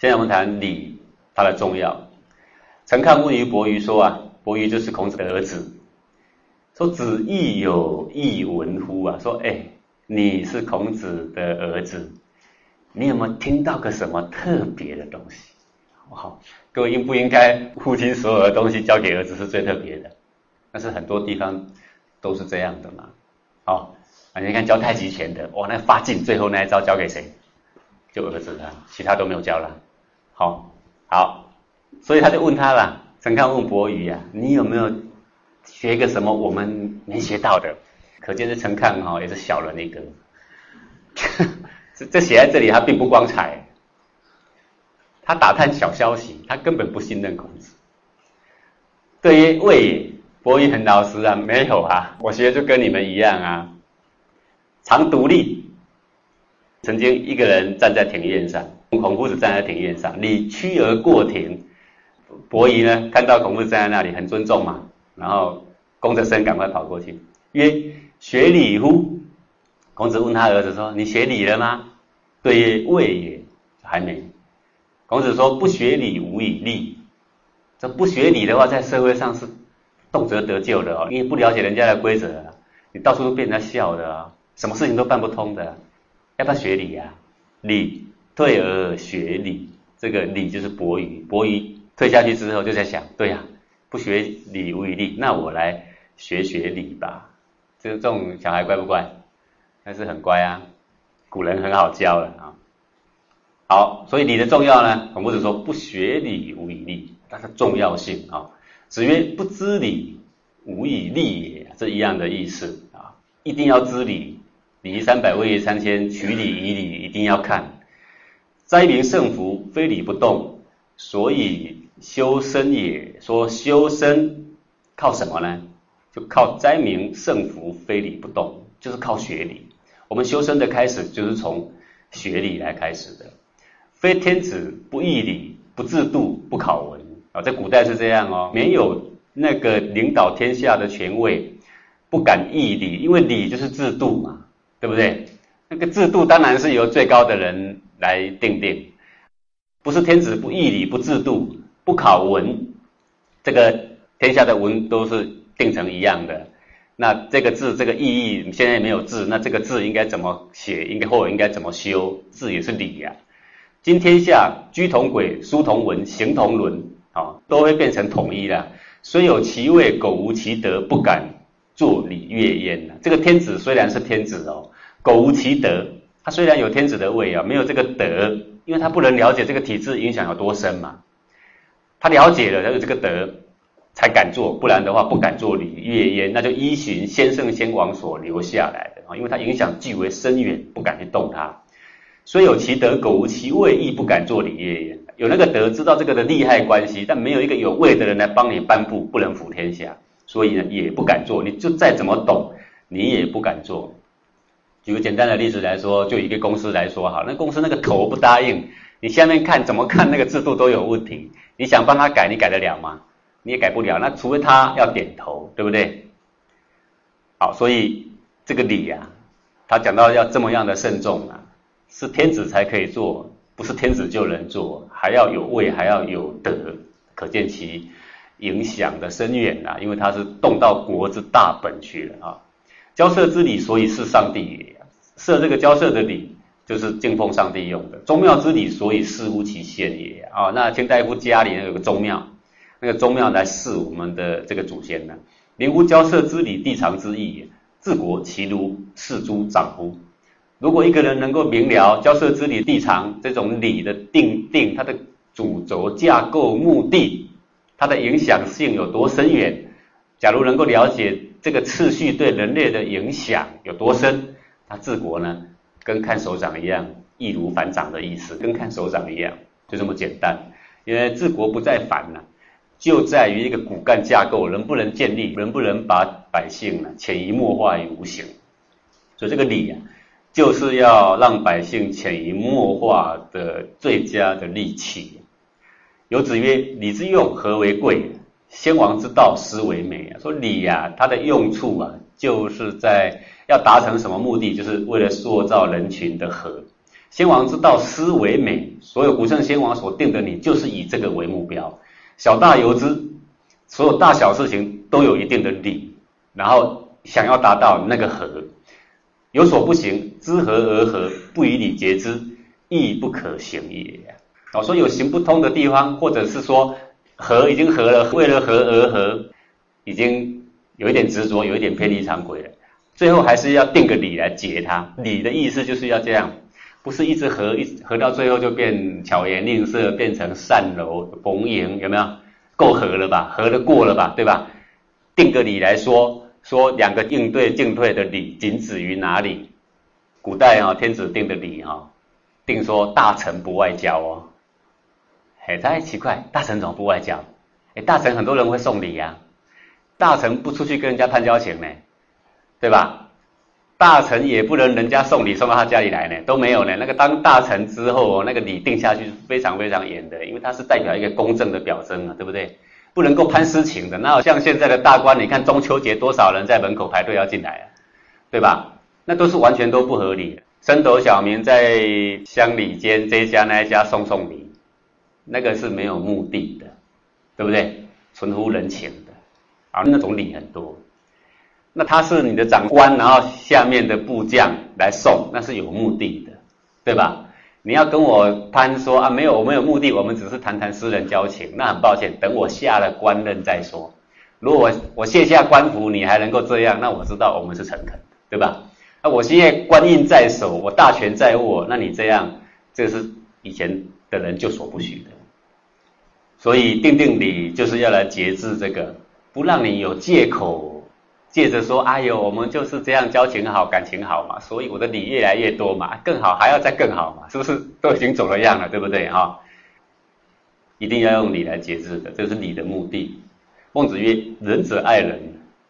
现在我们谈礼，它的重要。曾看问于伯鱼说啊，伯鱼就是孔子的儿子，说子亦有异闻乎啊？说哎，你是孔子的儿子，你有没有听到个什么特别的东西？好，各位应不应该父亲所有的东西交给儿子是最特别的？但是很多地方都是这样的嘛。好，啊，你看教太极拳的，哇，那发劲，最后那一招交给谁？就儿子了，其他都没有教了。好，好，所以他就问他了。陈康问伯鱼啊，你有没有学一个什么我们没学到的？可见这陈康哈也是小人一个。这这写在这里，他并不光彩。他打探小消息，他根本不信任孔子。对于魏伯鱼很老实啊，没有啊，我学就跟你们一样啊，常独立。曾经一个人站在庭院上。孔夫子站在庭院上，你屈而过庭。伯夷呢，看到孔夫子站在那里，很尊重嘛，然后弓着身赶快跑过去，曰：“学礼乎？”孔子问他儿子说：“你学礼了吗？”对曰：“未也，还没。”孔子说：“不学礼，无以立。这不学礼的话，在社会上是动辄得咎的哦，因为不了解人家的规则，你到处都被人家笑的啊，什么事情都办不通的。要不要学礼呀？礼。退而学礼，这个礼就是伯鱼。伯鱼退下去之后，就在想：对呀，不学礼无以立，那我来学学礼吧。这这种小孩乖不乖？但是很乖啊。古人很好教的啊。好，所以礼的重要呢，孔夫子说：不学礼无以立，它的重要性啊。子曰：不知礼，无以立也。这一样的意思啊，一定要知礼。礼三百，位三千，取礼仪礼，一定要看。灾民胜福，非礼不动，所以修身也。说修身靠什么呢？就靠灾民胜福，非礼不动，就是靠学礼。我们修身的开始就是从学礼来开始的。非天子不义礼，不制度，不考文啊，在古代是这样哦，没有那个领导天下的权位，不敢义礼，因为礼就是制度嘛，对不对？那个制度当然是由最高的人。来定定，不是天子不义理不制度不考文，这个天下的文都是定成一样的。那这个字这个意义现在没有字，那这个字应该怎么写？应该或应该怎么修？字也是礼呀。今天下居同轨，书同文，行同伦，啊，都会变成统一了。虽有其位，苟无其德，不敢做礼乐焉。这个天子虽然是天子哦，苟无其德。他虽然有天子的位啊，没有这个德，因为他不能了解这个体制影响有多深嘛。他了解了，他有这个德，才敢做，不然的话不敢做礼乐焉，那就依循先圣先王所留下来的啊，因为他影响极为深远，不敢去动他。虽有其德，苟无其位，亦不敢做礼乐焉。有那个德，知道这个的利害关系，但没有一个有位的人来帮你颁布，不能服天下，所以呢，也不敢做。你就再怎么懂，你也不敢做。举个简单的例子来说，就一个公司来说，好，那公司那个头不答应，你下面看怎么看那个制度都有问题，你想帮他改，你改得了吗？你也改不了，那除非他要点头，对不对？好，所以这个礼啊，他讲到要这么样的慎重啊，是天子才可以做，不是天子就能做，还要有位，还要有德，可见其影响的深远啊，因为它是动到国之大本去了啊。交涉之礼，所以是上帝也。设这个交涉的礼，就是敬奉上帝用的。宗庙之礼，所以祀乎其先也。啊，那清大夫家里有个宗庙，那个宗庙来祀我们的这个祖先呢。明乎交涉之礼，地常之意也。治国其如事诸长乎？如果一个人能够明了交涉之礼、地常这种礼的定定，它的主轴架构、目的，它的影响性有多深远？假如能够了解。这个次序对人类的影响有多深？他治国呢，跟看手掌一样，易如反掌的意思，跟看手掌一样，就这么简单。因为治国不在反呢，就在于一个骨干架构能不能建立，能不能把百姓呢潜移默化于无形。所以这个理啊，就是要让百姓潜移默化的最佳的利器。有子曰：“礼之用，和为贵。”先王之道，斯为美啊！说礼呀，它的用处啊，就是在要达成什么目的，就是为了塑造人群的和。先王之道，斯为美。所有古圣先王所定的礼，就是以这个为目标。小大由之，所有大小事情都有一定的理，然后想要达到那个和，有所不行，知和而和，不以礼节之，亦不可行也。哦，说有行不通的地方，或者是说和已经和了，为了和而和，已经有一点执着，有一点偏离常轨了。最后还是要定个理来解它。理的意思就是要这样，不是一直和一和到最后就变巧言令色，变成善柔逢迎，有没有？够和了吧？和得过了吧？对吧？定个理来说，说两个应对进退的理，仅止于哪里？古代啊，天子定的理哈，定说大臣不外交哦。哎，太奇怪，大臣怎么不外交？哎，大臣很多人会送礼呀，大臣不出去跟人家攀交情呢，对吧？大臣也不能人家送礼送到他家里来呢，都没有呢。那个当大臣之后，那个礼定下去是非常非常严的，因为他是代表一个公正的表征啊，对不对？不能够攀私情的。那像现在的大官，你看中秋节多少人在门口排队要进来啊，对吧？那都是完全都不合理的。升斗小民在乡里间这一家那一家送送礼。那个是没有目的的，对不对？纯乎人情的，啊，那种礼很多。那他是你的长官，然后下面的部将来送，那是有目的的，对吧？你要跟我攀说啊，没有，我没有目的，我们只是谈谈私人交情。那很抱歉，等我下了官任再说。如果我我卸下官服，你还能够这样，那我知道我们是诚恳，对吧？那我现在官印在手，我大权在握，那你这样，这是以前的人就所不许的。所以定定礼就是要来节制这个，不让你有借口，借着说，哎呦，我们就是这样交情好，感情好嘛，所以我的礼越来越多嘛，更好还要再更好嘛，是不是都已经走了样了，对不对哈？一定要用礼来节制的，这是礼的目的。孟子曰：仁者爱人，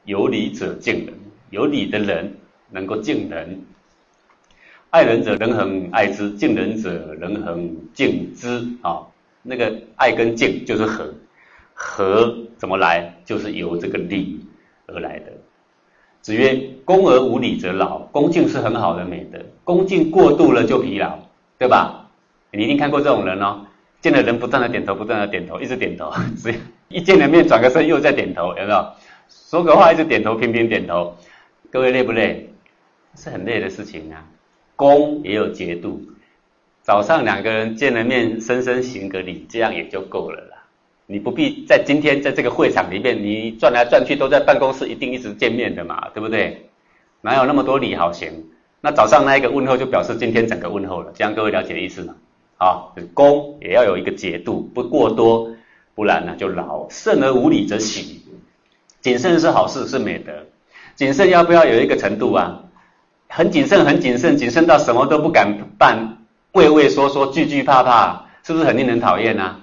有礼者敬人，有礼的人能够敬人，爱人者人恒爱之，敬人者人恒敬之啊。那个爱跟敬就是和，和怎么来？就是由这个礼而来的。子曰：恭而无礼则劳。恭敬是很好的美德，恭敬过度了就疲劳，对吧？你一定看过这种人哦，见了人不断的点头，不断的点头，一直点头，只一见了面转个身又在点头，有没有？说个话一直点头，频频点头。各位累不累？是很累的事情啊。恭也有节度。早上两个人见了面，深深行个礼，这样也就够了啦。你不必在今天在这个会场里面，你转来转去都在办公室，一定一直见面的嘛，对不对？哪有那么多礼好行？那早上那一个问候就表示今天整个问候了，这样各位了解意思吗？啊，恭也要有一个节度，不过多，不然呢就劳。慎而无礼则喜。谨慎是好事，是美德。谨慎要不要有一个程度啊？很谨慎，很谨慎，谨慎到什么都不敢办。畏畏缩缩，惧惧怕怕，是不是很令人讨厌呢？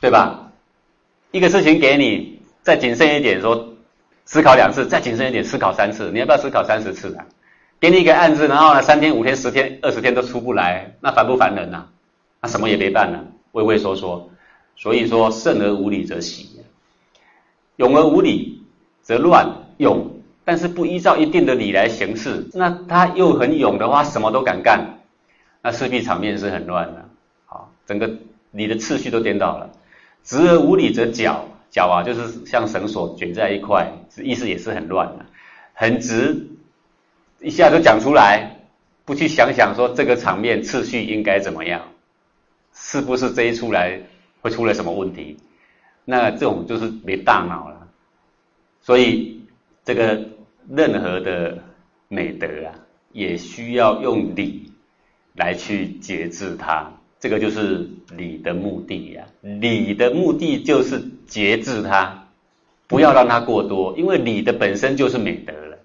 对吧？一个事情给你，再谨慎一点，说思考两次，再谨慎一点，思考三次，你要不要思考三十次啊？给你一个案子，然后呢，三天、五天、十天、二十天都出不来，那烦不烦人呐？那什么也别办了，畏畏缩缩。所以说，胜而无礼则喜，勇而无礼则乱。勇，但是不依照一定的礼来行事，那他又很勇的话，什么都敢干。那势必场面是很乱的，好，整个你的次序都颠倒了。直而无礼则绞，绞啊，就是像绳索卷在一块，意思也是很乱的。很直，一下就讲出来，不去想想说这个场面次序应该怎么样，是不是这一出来会出了什么问题？那这种就是没大脑了。所以这个任何的美德啊，也需要用礼。来去节制它，这个就是礼的目的呀。礼的目的就是节制它，不要让它过多，因为礼的本身就是美德了。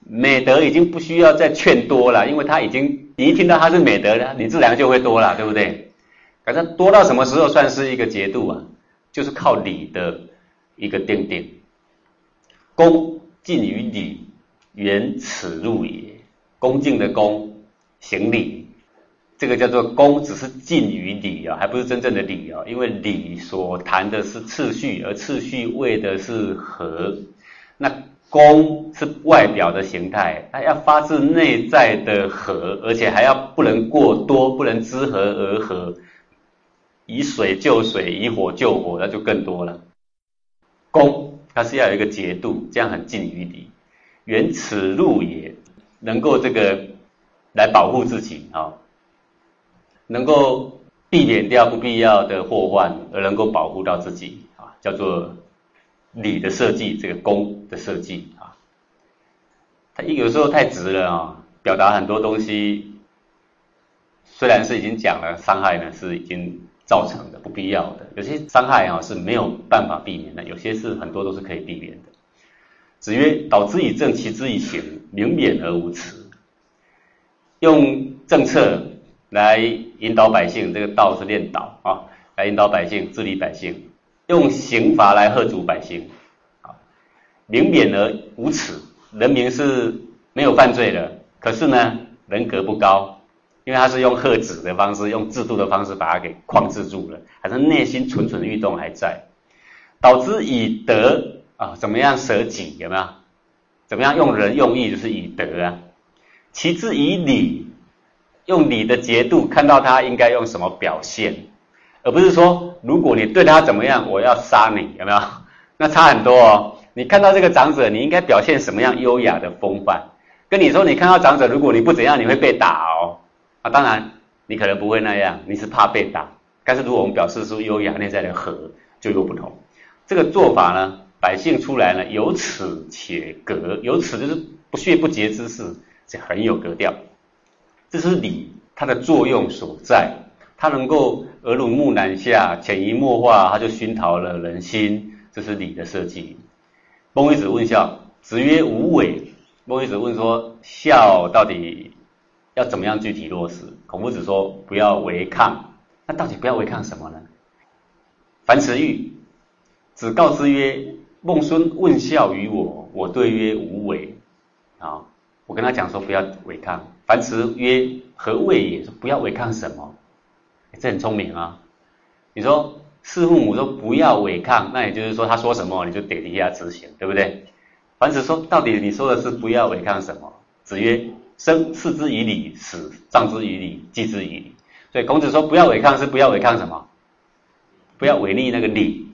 美德已经不需要再劝多了，因为它已经，你一听到它是美德了，你自然就会多了，对不对？反正多到什么时候算是一个节度啊？就是靠礼的一个定定。恭敬于礼，原耻入也。恭敬的恭，行礼。这个叫做恭，只是近于礼啊，还不是真正的礼啊。因为礼所谈的是次序，而次序为的是和。那恭是外表的形态，它要发自内在的和，而且还要不能过多，不能知和而和，以水救水，以火救火，那就更多了。恭，它是要有一个节度，这样很近于理。原此路也，能够这个来保护自己啊，能够避免掉不必要的祸患，而能够保护到自己啊，叫做礼的设计，这个功的设计啊，他有时候太直了啊，表达很多东西，虽然是已经讲了，伤害呢是已经造成的不必要的，有些伤害啊是没有办法避免的，有些是很多都是可以避免的。子曰：“导之以政，齐之以刑，明免而无耻。用政策来引导百姓，这个道是练导啊，来引导百姓治理百姓；用刑罚来吓阻百姓，啊，明贬而无耻。人民是没有犯罪的，可是呢，人格不高，因为他是用喝止的方式，用制度的方式把它给框制住了，还是内心蠢蠢欲动还在。导之以德。”啊，怎么样舍己有没有？怎么样用仁用义就是以德啊？其次以礼，用你的节度看到他应该用什么表现，而不是说如果你对他怎么样，我要杀你有没有？那差很多哦。你看到这个长者，你应该表现什么样优雅的风范？跟你说，你看到长者，如果你不怎样，你会被打哦。啊，当然你可能不会那样，你是怕被打。但是如果我们表示出优雅内在的和，就又不同。这个做法呢？百姓出来呢，有耻且格，有耻就是不屑不洁之事，这很有格调。这是礼它的作用所在，它能够耳濡目染下，潜移默化，它就熏陶了人心。这是礼的设计。孟夫子问孝，子曰：无为。孟夫子问说，孝到底要怎么样具体落实？孔夫子说，不要违抗。那到底不要违抗什么呢？樊迟玉，子告之曰。孟孙问孝于我，我对曰无为。啊，我跟他讲说不要违抗。樊迟曰何谓也？说不要违抗什么？这很聪明啊。你说弑父母说不要违抗，那也就是说他说什么你就得底下执行，对不对？樊迟说到底你说的是不要违抗什么？子曰生视之以礼，死葬之以礼，祭之以礼。所以孔子说不要违抗是不要违抗什么？不要违逆那个礼。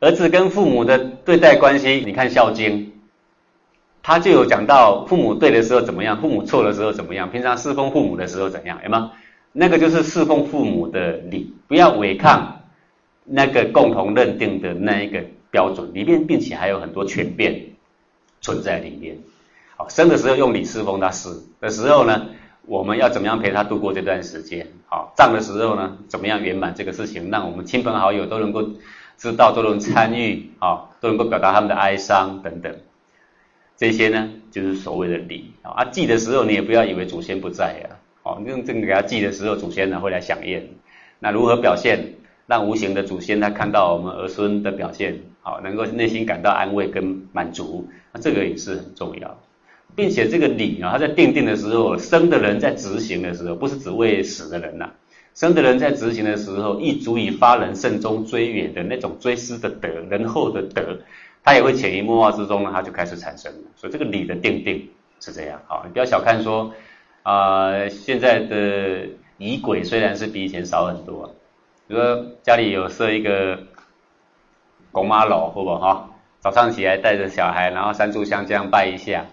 儿子跟父母的对待关系，你看《孝经》，他就有讲到父母对的时候怎么样，父母错的时候怎么样，平常侍奉父母的时候怎样，有吗？那个就是侍奉父母的礼，不要违抗那个共同认定的那一个标准里面，并且还有很多权变存在里面。好，生的时候用礼侍奉他，死的时候呢，我们要怎么样陪他度过这段时间？好，葬的时候呢，怎么样圆满这个事情，让我们亲朋好友都能够。知道都能参与啊，都能够表达他们的哀伤等等，这些呢就是所谓的礼啊。祭的时候你也不要以为祖先不在啊，哦，用这个给他祭的时候，祖先呢会来响应。那如何表现，让无形的祖先他看到我们儿孙的表现，好，能够内心感到安慰跟满足，那这个也是很重要。并且这个礼啊，他在定定的时候，生的人在执行的时候，不是只为死的人呐。生的人在执行的时候，亦足以发人慎终追远的那种追思的德，仁厚的德，他也会潜移默化之中呢，他就开始产生了。所以这个礼的定定是这样，好，你不要小看说，啊，现在的仪轨虽然是比以前少很多，比如说家里有设一个拱妈楼，好不哈？早上起来带着小孩，然后三炷香这样拜一下，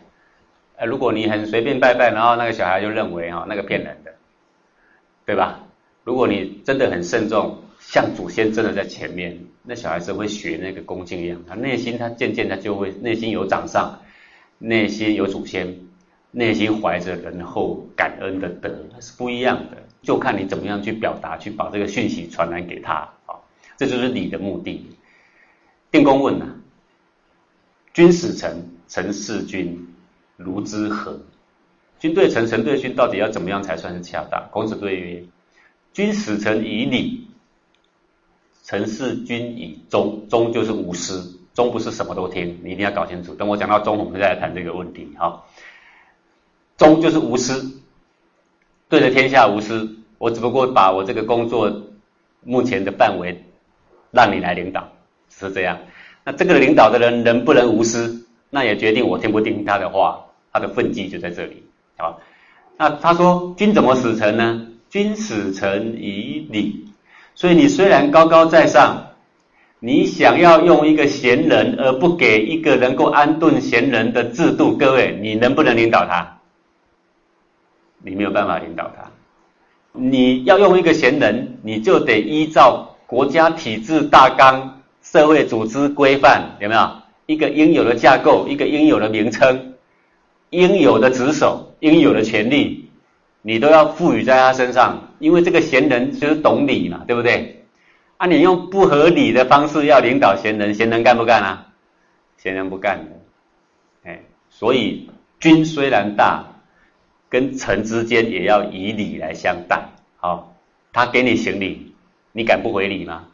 呃，如果你很随便拜拜，然后那个小孩就认为哈，那个骗人的，对吧？如果你真的很慎重，像祖先真的在前面，那小孩子会学那个恭敬一样，他内心他渐渐他就会内心有长上，内心有祖先，内心怀着仁厚感恩的德，是不一样的。就看你怎么样去表达，去把这个讯息传染给他啊，这就是你的目的。定公问呐，君使臣，臣事君，如之何？君对臣，臣对君，到底要怎么样才算是恰当？孔子对曰。君使臣以礼，臣事君以忠。忠就是无私，忠不是什么都听，你一定要搞清楚。等我讲到忠，我们再来谈这个问题。哈，忠就是无私，对着天下无私。我只不过把我这个工作目前的范围让你来领导，是这样。那这个领导的人能不能无私？那也决定我听不听他的话，他的分际就在这里。好，那他说君怎么使臣呢？君使臣以礼。所以你虽然高高在上，你想要用一个贤人而不给一个能够安顿贤人的制度，各位，你能不能领导他？你没有办法领导他。你要用一个贤人，你就得依照国家体制大纲、社会组织规范，有没有一个应有的架构、一个应有的名称、应有的职守、应有的权利，你都要赋予在他身上。因为这个贤人就是懂礼嘛，对不对？啊，你用不合理的方式要领导贤人，贤人干不干啊？贤人不干的。哎，所以君虽然大。跟臣之间也要以礼来相待，好，他给你行礼，你敢不回礼吗？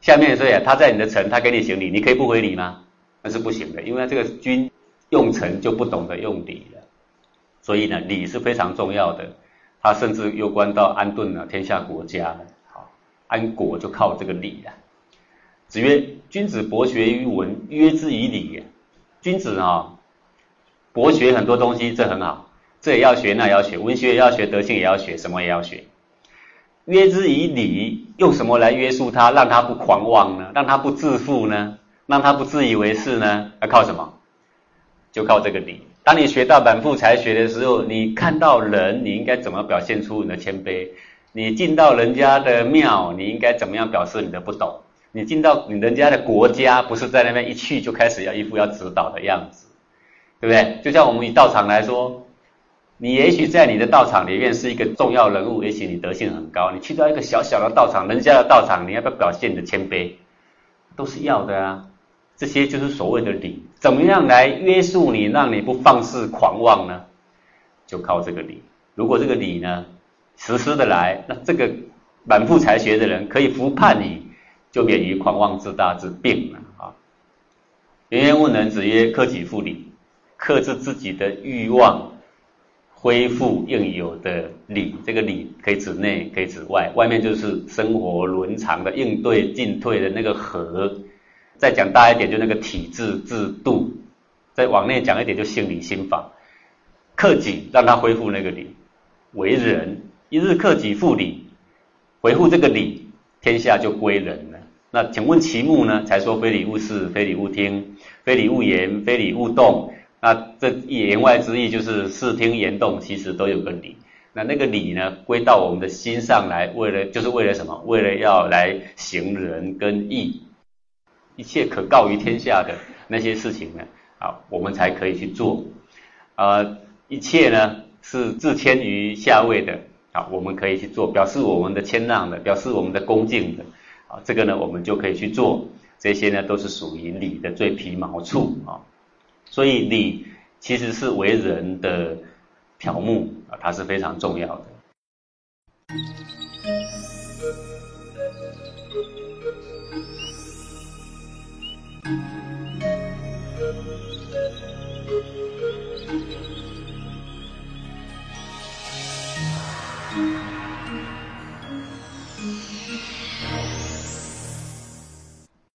下面说呀，他在你的臣，他给你行礼，你可以不回礼吗？那是不行的，因为这个君用臣就不懂得用礼了，所以呢，礼是非常重要的，它甚至攸关到安顿了天下国家好，安国就靠这个礼了。子曰：君子博学于文，约之以礼。君子啊，博学很多东西，这很好。这也要学，那也要学，文学也要学，德性也要学，什么也要学。约之以礼，用什么来约束他，让他不狂妄呢？让他不自负呢？让他不自以为是呢？要靠什么？就靠这个礼。当你学到满腹才学的时候，你看到人，你应该怎么表现出你的谦卑？你进到人家的庙，你应该怎么样表示你的不懂？你进到人家的国家，不是在那边一去就开始要一副要指导的样子，对不对？就像我们以道场来说。你也许在你的道场里面是一个重要人物，也许你德性很高。你去到一个小小的道场，人家的道场，你要不要表现你的谦卑？都是要的啊。这些就是所谓的礼。怎么样来约束你，让你不放肆狂妄呢？就靠这个礼。如果这个礼呢实施的来，那这个满腹才学的人可以服判你，就免于狂妄自大之病了啊。颜渊问仁，子曰：克己复礼，克制自己的欲望。恢复应有的礼，这个礼可以指内，可以指外。外面就是生活伦常的应对进退的那个和。再讲大一点，就那个体制制度。再往内讲一点，就性理心法。克己，让他恢复那个礼。为人，一日克己复礼，维护这个礼，天下就归人了。那请问其目呢？才说非礼勿视，非礼勿听，非礼勿言，非礼勿动。那这言外之意就是视听言动其实都有个理，那那个理呢归到我们的心上来，为了就是为了什么？为了要来行仁跟义，一切可告于天下的那些事情呢，啊，我们才可以去做。呃，一切呢是自谦于下位的，啊，我们可以去做，表示我们的谦让的，表示我们的恭敬的，啊，这个呢我们就可以去做。这些呢都是属于礼的最皮毛处啊。所以礼其实是为人的条目啊，它是非常重要的。